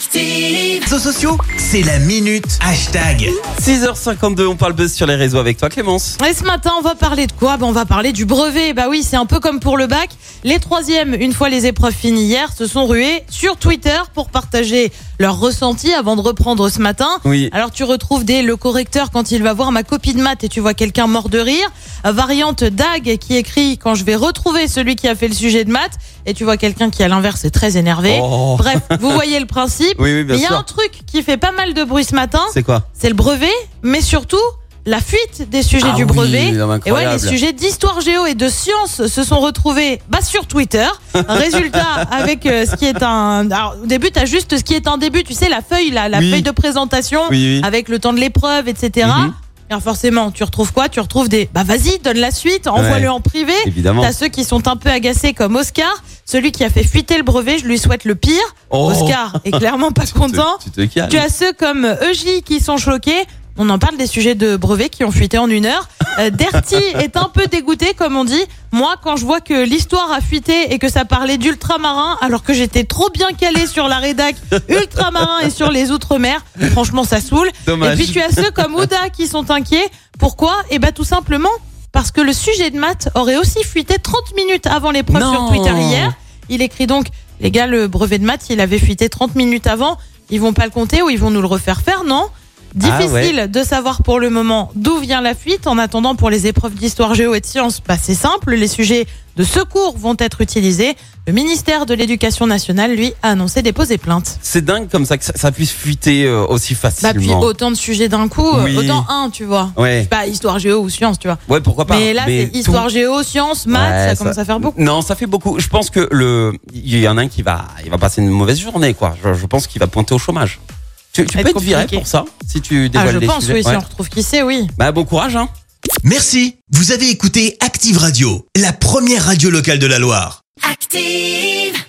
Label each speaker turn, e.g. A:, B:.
A: Active.
B: Réseaux sociaux, c'est la minute hashtag.
C: 6h52, on parle buzz sur les réseaux avec toi Clémence.
D: Et ce matin, on va parler de quoi? Ben, On va parler du brevet. Bah oui, c'est un peu comme pour le bac. Les troisièmes, une fois les épreuves finies hier, se sont rués sur Twitter pour partager leurs ressentis avant de reprendre ce matin.
C: Oui.
D: Alors tu retrouves des le correcteur quand il va voir ma copie de maths et tu vois quelqu'un mort de rire. Variante Dag qui écrit quand je vais retrouver celui qui a fait le sujet de maths et tu vois quelqu'un qui à l'inverse est très énervé.
C: Oh.
D: Bref, vous voyez le principe.
C: Oui, oui, bien
D: Mais il y a
C: sûr.
D: un truc qui fait pas mal de bruit ce matin.
C: C'est quoi?
D: C'est le brevet, mais surtout la fuite des sujets
C: Ah
D: du
C: oui,
D: brevet.
C: non,
D: et ouais, les sujets d'histoire géo et de sciences se sont retrouvés bah, sur Twitter. Résultat, avec euh, ce qui est un. Alors, au début, tu as juste ce qui est un début, tu sais, la feuille, la, la
C: Oui.
D: feuille de présentation,
C: Oui, oui.
D: avec le temps de l'épreuve, etc.
C: Mhm.
D: Alors forcément, tu retrouves quoi? Tu retrouves des. Bah vas-y, donne la suite, envoie-le
C: Ouais.
D: en privé.
C: Évidemment.
D: T'as ceux qui sont un peu agacés comme Oscar, celui qui a fait fuiter le brevet, je lui souhaite le pire.
C: Oh.
D: Oscar est clairement pas content.
C: Tu te.
D: Tu as ceux comme EJ qui sont choqués. On en parle des sujets de brevets qui ont fuité en une heure. Euh, Derty est un peu dégoûté, comme on dit. Moi, quand je vois que l'histoire a fuité et que ça parlait d'ultramarins, alors que j'étais trop bien calé sur la rédac ultramarins et sur les outre-mer, franchement, ça saoule.
C: Dommage.
D: Et puis tu as ceux comme Ouda qui sont inquiets. Pourquoi? Eh ben tout simplement parce que le sujet de maths aurait aussi fuité 30 minutes avant l'épreuve sur Twitter hier. Il écrit donc, les gars, le brevet de maths, il avait fuité 30 minutes avant. Ils vont pas le compter ou ils vont nous le refaire faire, non? Difficile
C: Ah
D: de savoir pour le moment d'où vient la fuite. En attendant, pour les épreuves d'histoire géo et de sciences, bah, c'est simple. Les sujets de secours vont être utilisés. Le ministère de l'Éducation nationale, lui, a annoncé déposer plainte.
C: C'est dingue comme ça que ça, ça puisse fuiter euh, aussi
D: Bah, puis
C: facilement.
D: autant de sujets d'un coup, euh,
C: Oui.
D: autant un, tu vois.
C: Ouais.
D: Pas histoire géo ou sciences, tu vois.
C: Ouais, pourquoi pas.
D: Mais là, c'est
C: tout-
D: histoire géo, sciences, maths,
C: Ouais,
D: ça commence à faire beaucoup.
C: Non, ça fait beaucoup. Je pense que le, il y en a un qui va, il va passer une mauvaise journée, quoi. Je, je pense qu'il va pointer au chômage. Tu, peux
D: être
C: viré pour ça si tu
D: Ah,
C: dévoiles
D: je
C: les
D: pense,
C: sujets.
D: oui, si on retrouve qui c'est, oui.
C: Bah bon courage, hein.
B: Merci, vous avez écouté Active Radio, la première radio locale de la Loire.
A: Active.